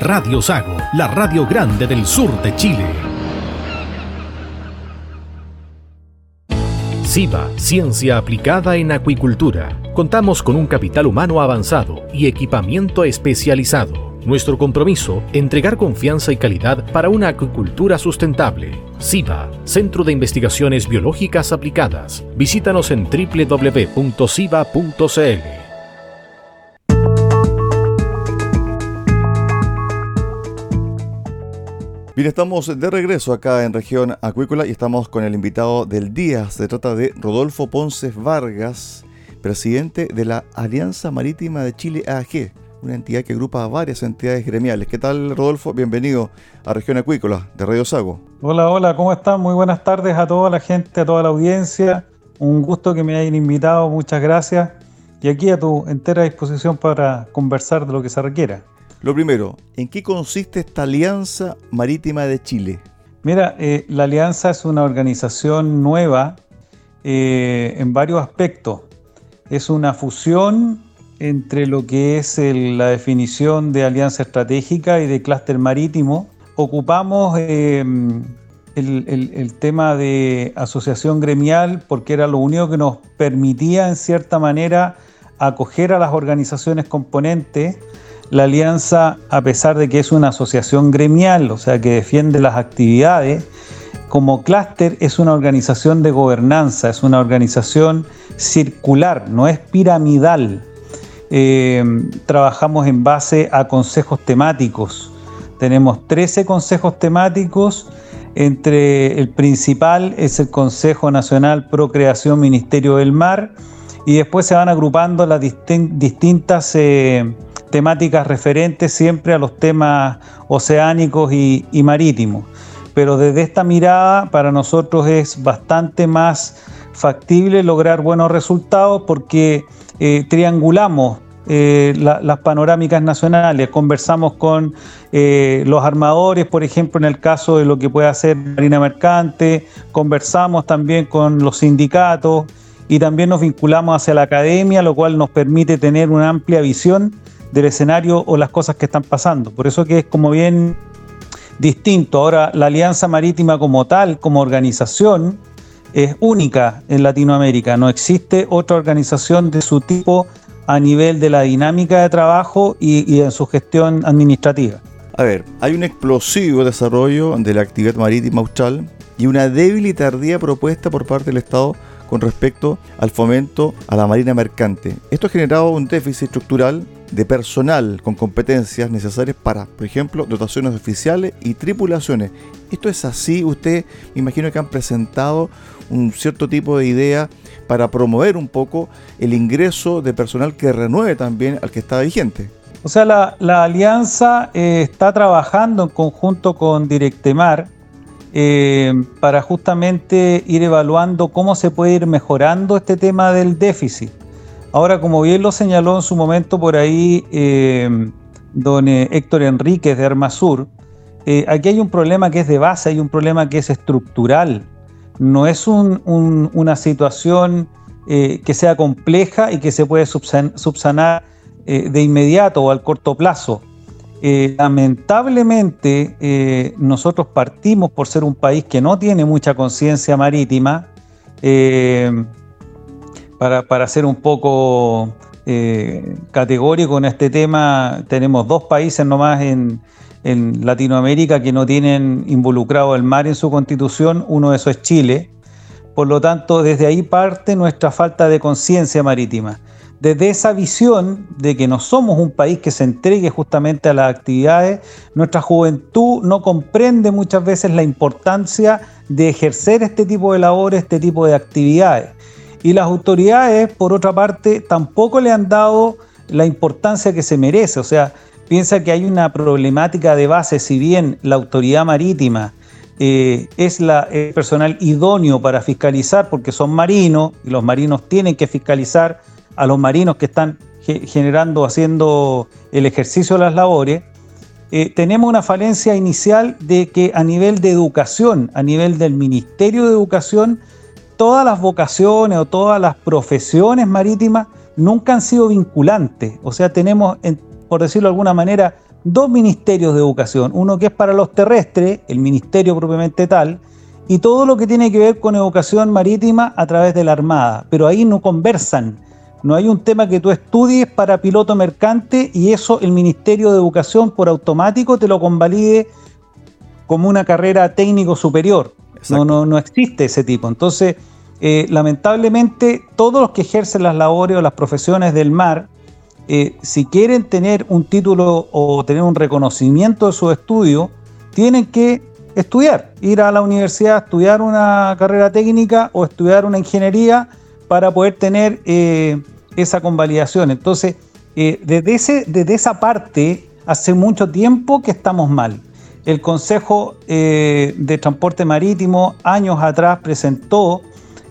Radio Sago, la radio grande del sur de Chile. SIBA, Ciencia Aplicada en Acuicultura. Contamos con un capital humano avanzado y equipamiento especializado. Nuestro compromiso, entregar confianza y calidad para una acuicultura sustentable. SIBA, Centro de Investigaciones Biológicas Aplicadas. Visítanos en www.siba.cl. Bien, estamos de regreso acá en región acuícola y estamos con el invitado del día. Se trata de Rodolfo Ponce Vargas, presidente de la Alianza Marítima de Chile AG, una entidad que agrupa a varias entidades gremiales. ¿Qué tal, Rodolfo? Bienvenido a región acuícola de Radio Sago. Hola, hola, ¿cómo están? Muy buenas tardes a toda la gente, a toda la audiencia. Un gusto que me hayan invitado, muchas gracias. Y aquí a tu entera disposición para conversar de lo que se requiera. Lo primero, ¿en qué consiste esta Alianza Marítima de Chile? Mira, eh, la Alianza es una organización nueva eh, en varios aspectos. Es una fusión entre lo que es la definición de alianza estratégica y de clúster marítimo. Ocupamos em, el, el, tema de asociación gremial porque era lo único que nos permitía en cierta manera acoger a las organizaciones componentes la alianza, a pesar de que es una asociación gremial, o sea, que defiende las actividades, como clúster es una organización de gobernanza, es una organización circular, no es piramidal. Eh, trabajamos en base a consejos temáticos. Tenemos 13 consejos temáticos, entre el principal es el Consejo Nacional Procreación Ministerio del Mar, y después se van agrupando las distintas... Eh, temáticas referentes siempre a los temas oceánicos y, marítimos. Pero desde esta mirada para nosotros es bastante más factible lograr buenos resultados porque eh, triangulamos eh, las panorámicas nacionales, conversamos con eh, los armadores, por ejemplo, en el caso de lo que puede hacer Marina Mercante, conversamos también con los sindicatos y también nos vinculamos hacia la academia, lo cual nos permite tener una amplia visión del escenario o las cosas que están pasando. Por eso que es como bien distinto. Ahora, la Alianza Marítima como tal, como organización, es única en Latinoamérica. No existe otra organización de su tipo a nivel de la dinámica de trabajo y, en su gestión administrativa. A ver, hay un explosivo desarrollo de la actividad marítima austral y una débil y tardía propuesta por parte del Estado con respecto al fomento a la marina mercante. Esto ha generado un déficit estructural de personal con competencias necesarias para, por ejemplo, dotaciones oficiales y tripulaciones. Esto es así, usted me imagino que han presentado un cierto tipo de idea para promover un poco el ingreso de personal que renueve también al que está vigente. O sea, la, alianza eh, está trabajando en conjunto con Directemar eh, para justamente ir evaluando cómo se puede ir mejorando este tema del déficit. Ahora, como bien lo señaló en su momento por ahí eh, don eh, Héctor Enríquez de Armasur, eh, aquí hay un problema que es de base, hay un problema que es estructural. No es una situación que sea compleja y que se puede subsanar de inmediato o al corto plazo. lamentablemente, nosotros partimos por ser un país que no tiene mucha conciencia marítima. Para, para, ser un poco categórico en este tema, tenemos dos países nomás en, en Latinoamérica que no tienen involucrado el mar en su constitución, uno de esos es Chile. Por lo tanto, desde ahí parte nuestra falta de conciencia marítima. Desde esa visión de que no somos un país que se entregue justamente a las actividades, nuestra juventud no comprende muchas veces la importancia de ejercer este tipo de labores, este tipo de actividades. Y las autoridades, por otra parte, tampoco le han dado la importancia que se merece. O sea, piensa que hay una problemática de base, si bien la autoridad marítima eh, es el personal idóneo para fiscalizar, porque son marinos y los marinos tienen que fiscalizar a los marinos que están generando, haciendo el ejercicio de las labores, eh, tenemos una falencia inicial de que a nivel de educación, a nivel del Ministerio de Educación, todas las vocaciones o todas las profesiones marítimas nunca han sido vinculantes. O sea, tenemos en, por decirlo de alguna manera, dos ministerios de educación. Uno que es para los terrestres, el ministerio propiamente tal, y todo lo que tiene que ver con educación marítima a través de la Armada. Pero ahí no conversan. No hay un tema que tú estudies para piloto mercante y eso el Ministerio de Educación por automático te lo convalide como una carrera técnico superior. No, no, no existe ese tipo. Entonces, eh, lamentablemente, todos los que ejercen las labores o las profesiones del mar, eh, si quieren tener un título o tener un reconocimiento de su estudio, tienen que estudiar, ir a la universidad estudiar una carrera técnica o estudiar una ingeniería para poder tener eh, esa convalidación. Entonces, desde, ese, desde esa parte, hace mucho tiempo que estamos mal. El Consejo de Transporte Marítimo años atrás presentó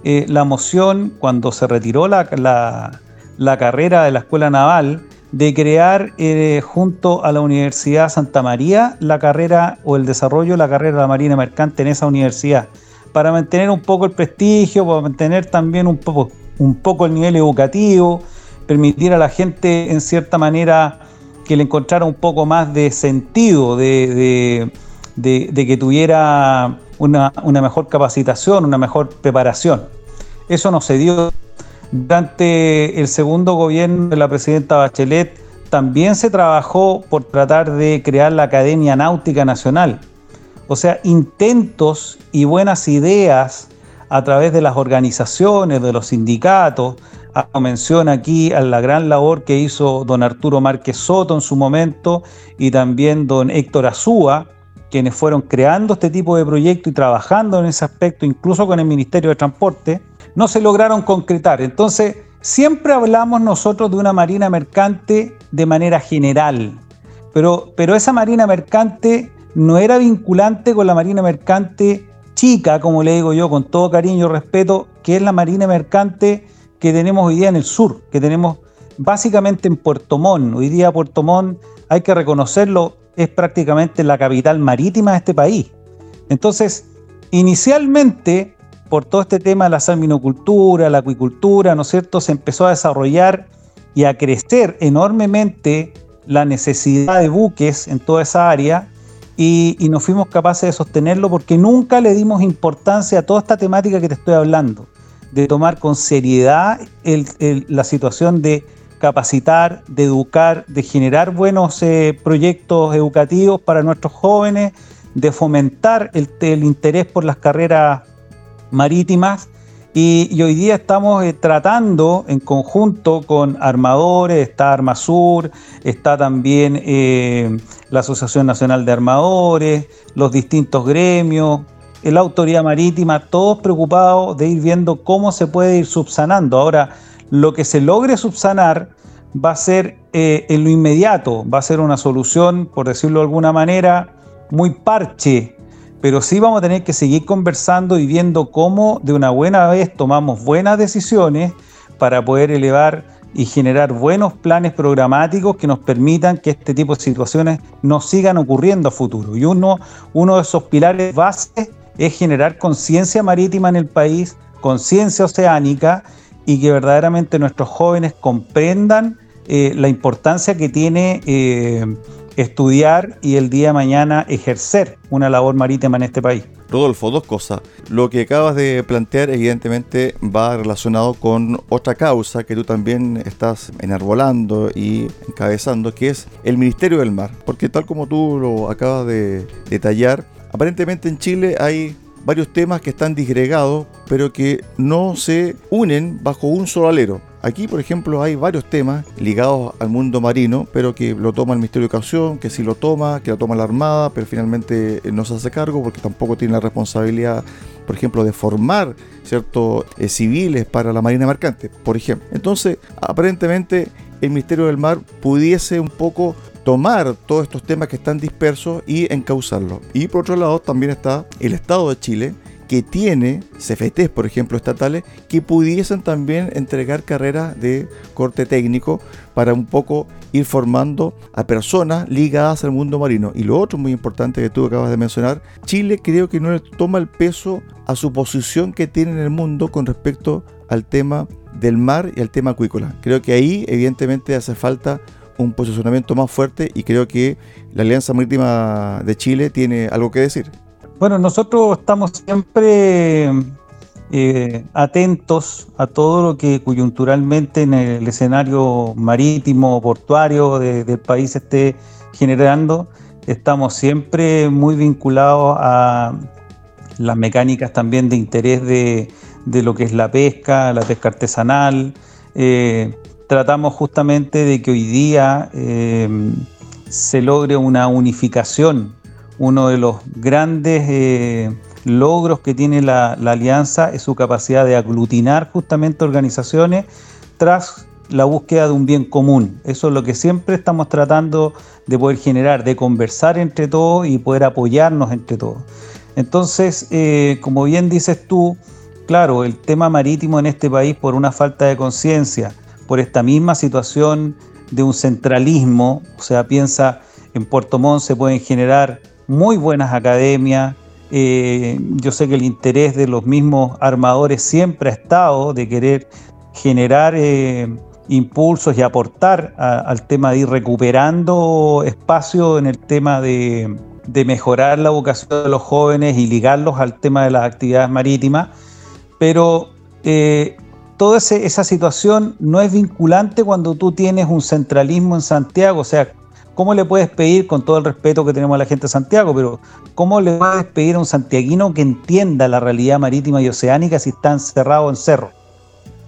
la moción cuando se retiró la, la la carrera de la Escuela Naval de crear eh, junto a la Universidad Santa María la carrera o el desarrollo de la carrera de la Marina Mercante en esa universidad, para mantener un poco el prestigio, para mantener también un poco, un poco el nivel educativo, permitir a la gente en cierta manera que le encontrara un poco más de sentido, de, que tuviera una, una mejor capacitación, una mejor preparación. Eso no se dio durante el segundo gobierno de la presidenta Bachelet también se trabajó por tratar de crear la Academia Náutica Nacional. O sea, intentos y buenas ideas a través de las organizaciones, de los sindicatos. Mención aquí a la gran labor que hizo don Arturo Márquez Soto en su momento y también don Héctor Azúa, quienes fueron creando este tipo de proyectos y trabajando en ese aspecto, incluso con el Ministerio de Transporte no se lograron concretar. Entonces, siempre hablamos nosotros de una marina mercante de manera general, pero, pero esa marina mercante no era vinculante con la marina mercante chica, como le digo yo, con todo cariño y respeto, que es la marina mercante que tenemos hoy día en el sur, que tenemos básicamente en Puerto Montt. Hoy día Puerto Montt, hay que reconocerlo, es prácticamente la capital marítima de este país. Entonces, inicialmente por todo este tema de la salminocultura, la acuicultura, ¿no es cierto?, se empezó a desarrollar y a crecer enormemente la necesidad de buques en toda esa área y, y, fuimos capaces de sostenerlo porque nunca le dimos importancia a toda esta temática que te estoy hablando, de tomar con seriedad la situación de capacitar, de educar, de generar buenos eh, proyectos educativos para nuestros jóvenes, de fomentar el, interés por las carreras marítimas. Y, hoy día estamos eh, tratando en conjunto con armadores, está Armasur, está también eh, la Asociación Nacional de Armadores, los distintos gremios, la autoridad marítima, todos preocupados de ir viendo cómo se puede ir subsanando. Ahora, lo que se logre subsanar va a ser eh, en lo inmediato, va a ser una solución, por decirlo de alguna manera, muy parche pero sí vamos a tener que seguir conversando y viendo cómo de una buena vez tomamos buenas decisiones para poder elevar y generar buenos planes programáticos que nos permitan que este tipo de situaciones no sigan ocurriendo a futuro. Y uno, uno de esos pilares bases es generar conciencia marítima en el país, conciencia oceánica y que verdaderamente nuestros jóvenes comprendan eh, la importancia que tiene eh, estudiar y el día de mañana ejercer una labor marítima en este país. Rodolfo, dos cosas. Lo que acabas de plantear evidentemente va relacionado con otra causa que tú también estás enarbolando y encabezando, que es el Ministerio del Mar. Porque tal como tú lo acabas de detallar, aparentemente en Chile hay varios temas que están disgregados, pero que no se unen bajo un solo alero. Aquí, por ejemplo, hay varios temas ligados al mundo marino, pero que lo toma el Ministerio de Educación, que sí lo toma, que lo toma la Armada, pero finalmente no se hace cargo porque tampoco tiene la responsabilidad, por ejemplo, de formar ciertos eh, civiles para la Marina Mercante, por ejemplo. Entonces, aparentemente, el Ministerio del Mar pudiese un poco tomar todos estos temas que están dispersos y encauzarlos. Y por otro lado también está el Estado de Chile, que tiene CFTs, por ejemplo, estatales, que pudiesen también entregar carreras de corte técnico para un poco ir formando a personas ligadas al mundo marino. Y lo otro muy importante que tú acabas de mencionar, Chile creo que no le toma el peso a su posición que tiene en el mundo con respecto al tema del mar y al tema acuícola. Creo que ahí evidentemente hace falta un posicionamiento más fuerte y creo que la Alianza Marítima de Chile tiene algo que decir. Bueno, nosotros estamos siempre eh, atentos a todo lo que coyunturalmente en el escenario marítimo, portuario del país esté generando. Estamos siempre muy vinculados a las mecánicas también de interés de, lo que es la pesca, la pesca artesanal. Eh, tratamos justamente de que hoy día eh, se logre una unificación uno de los grandes eh, logros que tiene la, alianza es su capacidad de aglutinar justamente organizaciones tras la búsqueda de un bien común. Eso es lo que siempre estamos tratando de poder generar, de conversar entre todos y poder apoyarnos entre todos. Entonces, eh, como bien dices tú, claro, el tema marítimo en este país por una falta de conciencia, por esta misma situación de un centralismo, o sea, piensa en Puerto Montt se pueden generar muy buenas academias. Eh, yo sé que el interés de los mismos armadores siempre ha estado de querer generar eh, impulsos y aportar al tema de ir recuperando espacio en el tema de, mejorar la vocación de los jóvenes y ligarlos al tema de las actividades marítimas. Pero eh, toda esa situación no es vinculante cuando tú tienes un centralismo en Santiago, o sea, ¿cómo le puedes pedir, con todo el respeto que tenemos a la gente de Santiago, pero cómo le puedes pedir a un santiaguino que entienda la realidad marítima y oceánica si está encerrado en cerro?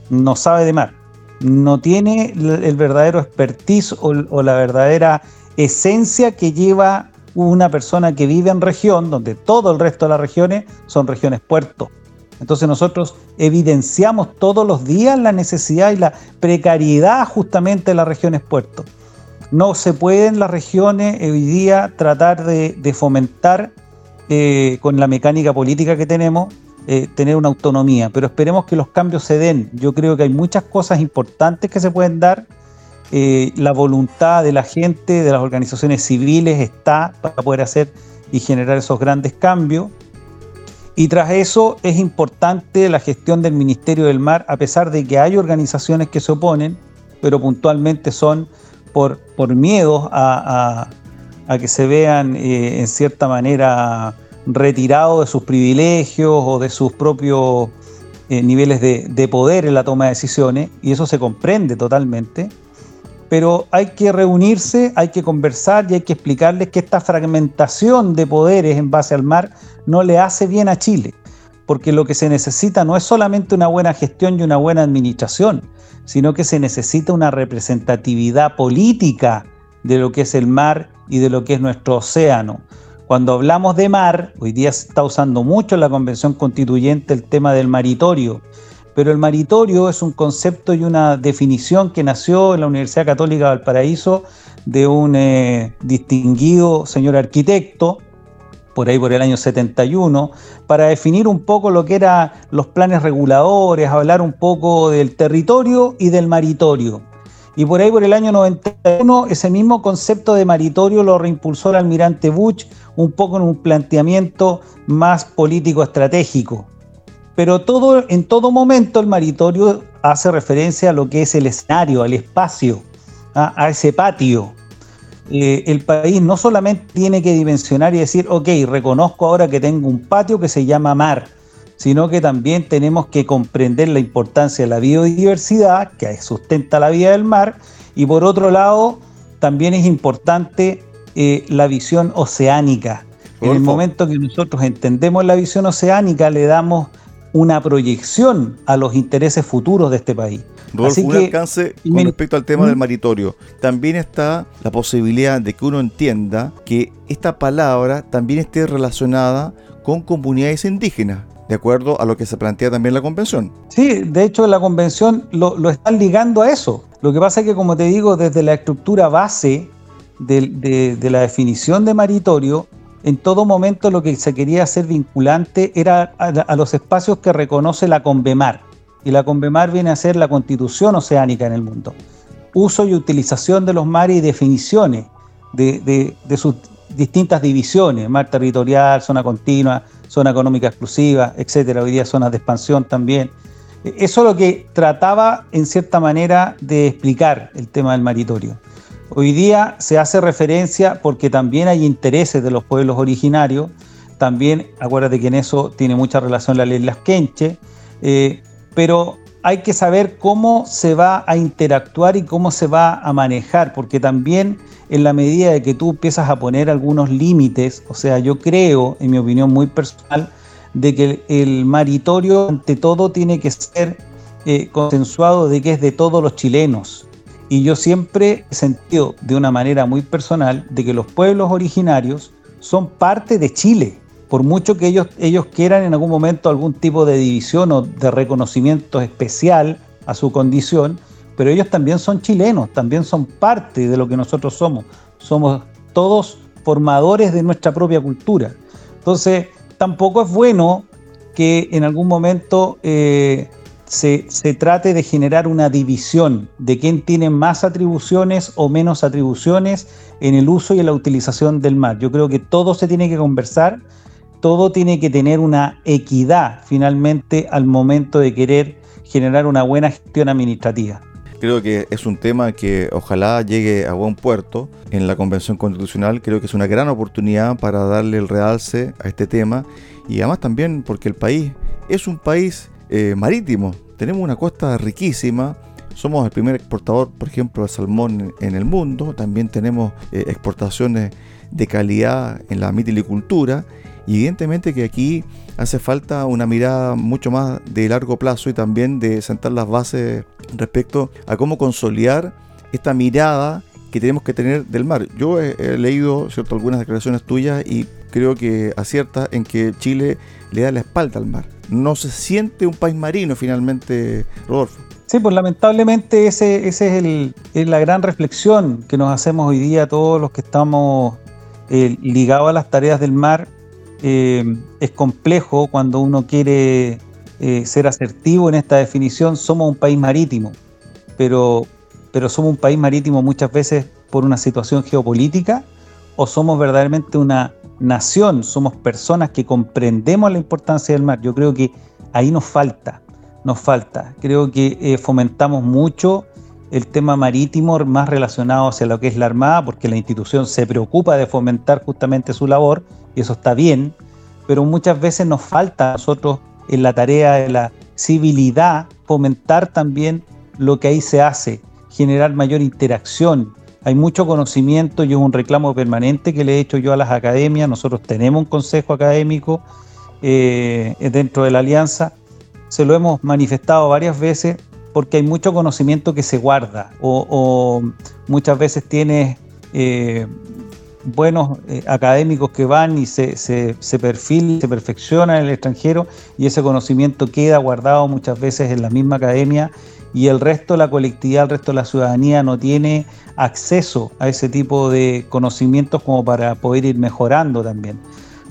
No sabe de mar, no tiene el verdadero expertise o, la verdadera esencia que lleva una persona que vive en región, donde todo el resto de las regiones son regiones puertos. Entonces nosotros evidenciamos todos los días la necesidad y la precariedad justamente de las regiones puertos. No se puede en las regiones hoy día tratar de, fomentar eh, con la mecánica política que tenemos, eh, tener una autonomía, pero esperemos que los cambios se den. Yo creo que hay muchas cosas importantes que se pueden dar. Eh, la voluntad de la gente, de las organizaciones civiles está para poder hacer y generar esos grandes cambios. Y tras eso es importante la gestión del Ministerio del Mar, a pesar de que hay organizaciones que se oponen, pero puntualmente son por, por miedo a, que se vean eh, en cierta manera retirados de sus privilegios o de sus propios eh, niveles de, de, poder en la toma de decisiones, y eso se comprende totalmente. Pero hay que reunirse, hay que conversar y hay que explicarles que esta fragmentación de poderes en base al mar no le hace bien a Chile, porque lo que se necesita no es solamente una buena gestión y una buena administración, sino que se necesita una representatividad política de lo que es el mar y de lo que es nuestro océano. Cuando hablamos de mar, hoy día se está usando mucho en la Convención Constituyente el tema del maritorio, pero el maritorio es un concepto y una definición que nació en la Universidad Católica de Valparaíso de un eh, distinguido señor arquitecto, por ahí por el año 71, para definir un poco lo que eran los planes reguladores, hablar un poco del territorio y del maritorio. Y por ahí por el año 91 ese mismo concepto de maritorio lo reimpulsó el almirante Bush un poco en un planteamiento más político estratégico. Pero todo, en todo momento el maritorio hace referencia a lo que es el escenario, al espacio, a ese patio. Eh, el país no solamente tiene que dimensionar y decir, ok, reconozco ahora que tengo un patio que se llama mar, sino que también tenemos que comprender la importancia de la biodiversidad que sustenta la vida del mar y por otro lado también es importante eh, la visión oceánica. En el momento que nosotros entendemos la visión oceánica le damos una proyección a los intereses futuros de este país. Rodolfo, un alcance con respecto al tema del maritorio. También está la posibilidad de que uno entienda que esta palabra también esté relacionada con comunidades indígenas, de acuerdo a lo que se plantea también la convención. Sí, de hecho la convención lo, lo están ligando a eso. Lo que pasa es que, como te digo, desde la estructura base de, de la definición de maritorio, en todo momento lo que se quería hacer vinculante era a, los espacios que reconoce la Convemar. Y la Convemar viene a ser la constitución oceánica en el mundo. Uso y utilización de los mares y definiciones de, sus distintas divisiones, mar territorial, zona continua, zona económica exclusiva, etcétera. Hoy día zonas de expansión también. Eso es lo que trataba en cierta manera de explicar el tema del maritorio. Hoy día se hace referencia porque también hay intereses de los pueblos originarios, también acuérdate que en eso tiene mucha relación la ley Las Quenche, eh, pero hay que saber cómo se va a interactuar y cómo se va a manejar, porque también en la medida de que tú empiezas a poner algunos límites, o sea, yo creo, en mi opinión muy personal, de que el, maritorio ante todo tiene que ser eh, consensuado de que es de todos los chilenos, y yo siempre he sentido de una manera muy personal de que los pueblos originarios son parte de Chile, por mucho que ellos, quieran en algún momento algún tipo de división o de reconocimiento especial a su condición, pero ellos también son chilenos, también son parte de lo que nosotros somos. Somos todos formadores de nuestra propia cultura. Entonces, tampoco es bueno que en algún momento eh, se, trate de generar una división de quién tiene más atribuciones o menos atribuciones en el uso y en la utilización del mar. Yo creo que todo se tiene que conversar, todo tiene que tener una equidad finalmente al momento de querer generar una buena gestión administrativa. Creo que es un tema que ojalá llegue a buen puerto en la Convención Constitucional. Creo que es una gran oportunidad para darle el realce a este tema y además también porque el país es un país eh, marítimo. Tenemos una costa riquísima. Somos el primer exportador, por ejemplo, de salmón en el mundo. También tenemos eh, exportaciones de calidad en la mitilicultura. Y evidentemente que aquí hace falta una mirada mucho más de largo plazo y también de sentar las bases respecto a cómo consolidar esta mirada que tenemos que tener del mar. Yo he, leído ¿cierto? algunas declaraciones tuyas y creo que acierta en que Chile le da la espalda al mar no se siente un país marino finalmente, Rodolfo. Sí, pues lamentablemente ese, ese es, la gran reflexión que nos hacemos hoy día todos los que estamos eh, ligados a las tareas del mar. Eh, es complejo cuando uno quiere eh, ser asertivo en esta definición. Somos un país marítimo, pero, pero somos un país marítimo muchas veces por una situación geopolítica o somos verdaderamente una nación, somos personas que comprendemos la importancia del mar. Yo creo que ahí nos falta, nos falta. Creo que eh, fomentamos mucho el tema marítimo más relacionado hacia lo que es la Armada, porque la institución se preocupa de fomentar justamente su labor, y eso está bien, pero muchas veces nos falta a nosotros en la tarea de la civilidad fomentar también lo que ahí se hace, generar mayor interacción, hay mucho conocimiento y es un reclamo permanente que le he hecho yo a las academias. Nosotros tenemos un consejo académico eh, dentro de la alianza. Se lo hemos manifestado varias veces porque hay mucho conocimiento que se guarda o, muchas veces tienes eh, buenos eh, académicos que van y se, se, se perfilan, se perfeccionan en el extranjero y ese conocimiento queda guardado muchas veces en la misma academia y el resto de la colectividad, el resto de la ciudadanía no tiene acceso a ese tipo de conocimientos como para poder ir mejorando también.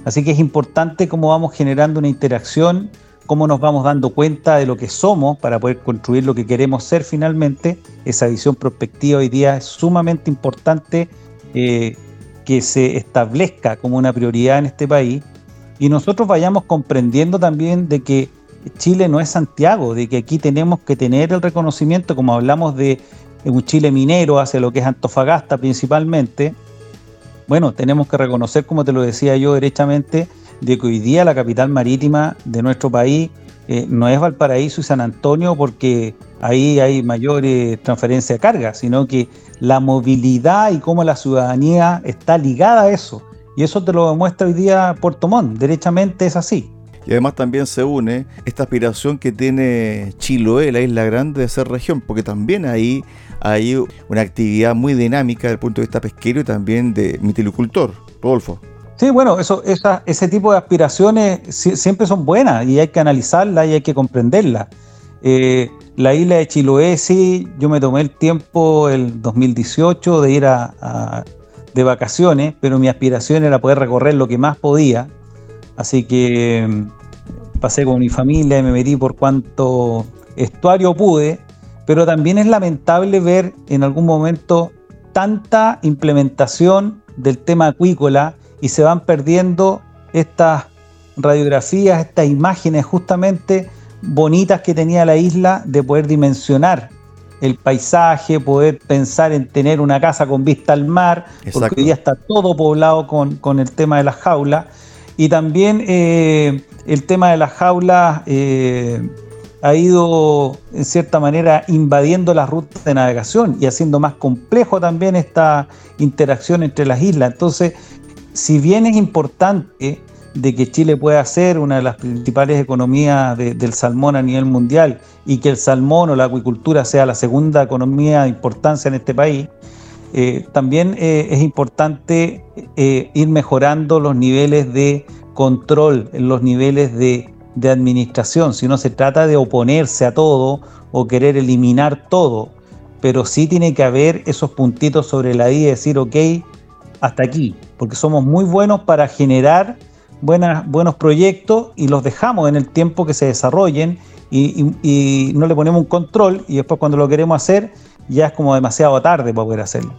Así que es importante cómo vamos generando una interacción, cómo nos vamos dando cuenta de lo que somos para poder construir lo que queremos ser finalmente. Esa visión prospectiva hoy día es sumamente importante eh, que se establezca como una prioridad en este país y nosotros vayamos comprendiendo también de que Chile no es Santiago, de que aquí tenemos que tener el reconocimiento, como hablamos de un Chile minero hacia lo que es Antofagasta principalmente, bueno, tenemos que reconocer, como te lo decía yo derechamente, de que hoy día la capital marítima de nuestro país eh, no es Valparaíso y San Antonio porque ahí hay mayor eh, transferencia de carga, sino que la movilidad y cómo la ciudadanía está ligada a eso. Y eso te lo demuestra hoy día Puerto Montt, derechamente es así. Y además también se une esta aspiración que tiene Chiloé, la isla grande, de ser región, porque también ahí hay una actividad muy dinámica desde el punto de vista pesquero y también de mitilicultor. Rodolfo. Sí, bueno, eso, ese tipo de aspiraciones siempre son buenas y hay que analizarlas y hay que comprenderlas. Eh, la isla de Chiloé, sí, yo me tomé el tiempo el 2018 de ir a, de vacaciones, pero mi aspiración era poder recorrer lo que más podía. Así que mm, pasé con mi familia y me metí por cuanto estuario pude, pero también es lamentable ver en algún momento tanta implementación del tema acuícola y se van perdiendo estas radiografías, estas imágenes justamente bonitas que tenía la isla de poder dimensionar el paisaje, poder pensar en tener una casa con vista al mar, porque hoy día está todo poblado con, el tema de las jaulas. Y también eh, el tema de las jaulas eh, ha ido en cierta manera invadiendo las rutas de navegación y haciendo más complejo también esta interacción entre las islas. Entonces, si bien es importante de que Chile pueda ser una de las principales economías del salmón a nivel mundial y que el salmón o la acuicultura sea la segunda economía de importancia en este país, eh, también eh, es importante eh, ir mejorando los niveles de control, los niveles de, de administración. Si no se trata de oponerse a todo o querer eliminar todo, pero sí tiene que haber esos puntitos sobre la I y decir, ok, hasta aquí, porque somos muy buenos para generar buenas, buenos proyectos y los dejamos en el tiempo que se desarrollen y, no le ponemos un control y después cuando lo queremos hacer ya es como demasiado tarde para poder hacerlo.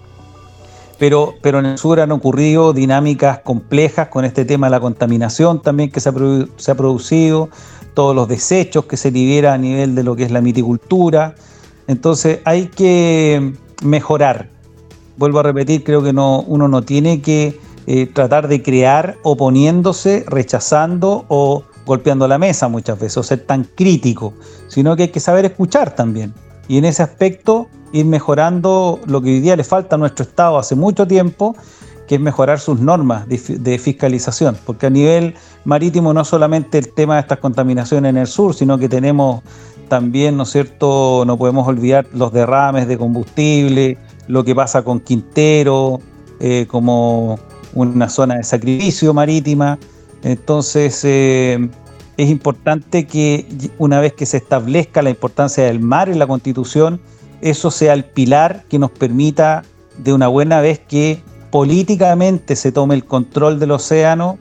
Pero, pero en el sur han ocurrido dinámicas complejas con este tema de la contaminación también que se ha, se ha producido, todos los desechos que se liberan a nivel de lo que es la miticultura. Entonces hay que mejorar, vuelvo a repetir, creo que no, uno no tiene que eh, tratar de crear oponiéndose, rechazando o golpeando la mesa muchas veces, o ser tan crítico, sino que hay que saber escuchar también. Y en ese aspecto ir mejorando lo que hoy día le falta a nuestro Estado hace mucho tiempo, que es mejorar sus normas de, fiscalización, porque a nivel marítimo no solamente el tema de estas contaminaciones en el sur, sino que tenemos también, ¿no es cierto?, no podemos olvidar los derrames de combustible, lo que pasa con Quintero, eh, como una zona de sacrificio marítima. Entonces, eh, es importante que una vez que se establezca la importancia del mar en la Constitución, eso sea el pilar que nos permita, de una buena vez que políticamente se tome el control del océano,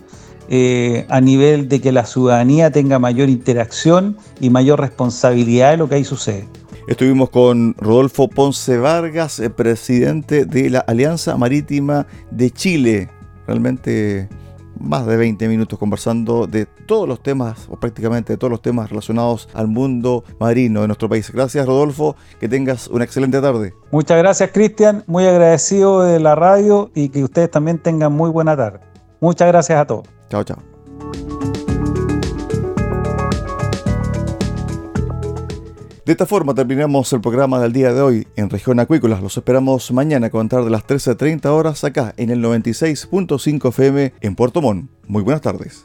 eh, a nivel de que la ciudadanía tenga mayor interacción y mayor responsabilidad de lo que ahí sucede. Estuvimos con Rodolfo Ponce Vargas, eh, presidente de la Alianza Marítima de Chile. Realmente más de 20 minutos conversando de todos los temas, o prácticamente de todos los temas relacionados al mundo marino de nuestro país. Gracias Rodolfo, que tengas una excelente tarde. Muchas gracias Cristian, muy agradecido de la radio y que ustedes también tengan muy buena tarde. Muchas gracias a todos. Chao, chao. De esta forma terminamos el programa del día de hoy en Región Acuícolas. Los esperamos mañana a contar de las 13.30 horas acá en el 96.5 FM en Puerto Montt. Muy buenas tardes.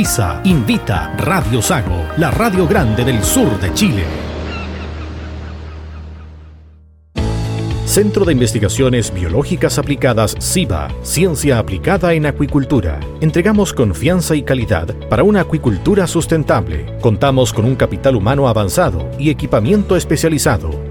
invita Radio Sago, la radio grande del sur de Chile. Centro de Investigaciones Biológicas Aplicadas CIBA, Ciencia Aplicada en Acuicultura. Entregamos confianza y calidad para una acuicultura sustentable. Contamos con un capital humano avanzado y equipamiento especializado.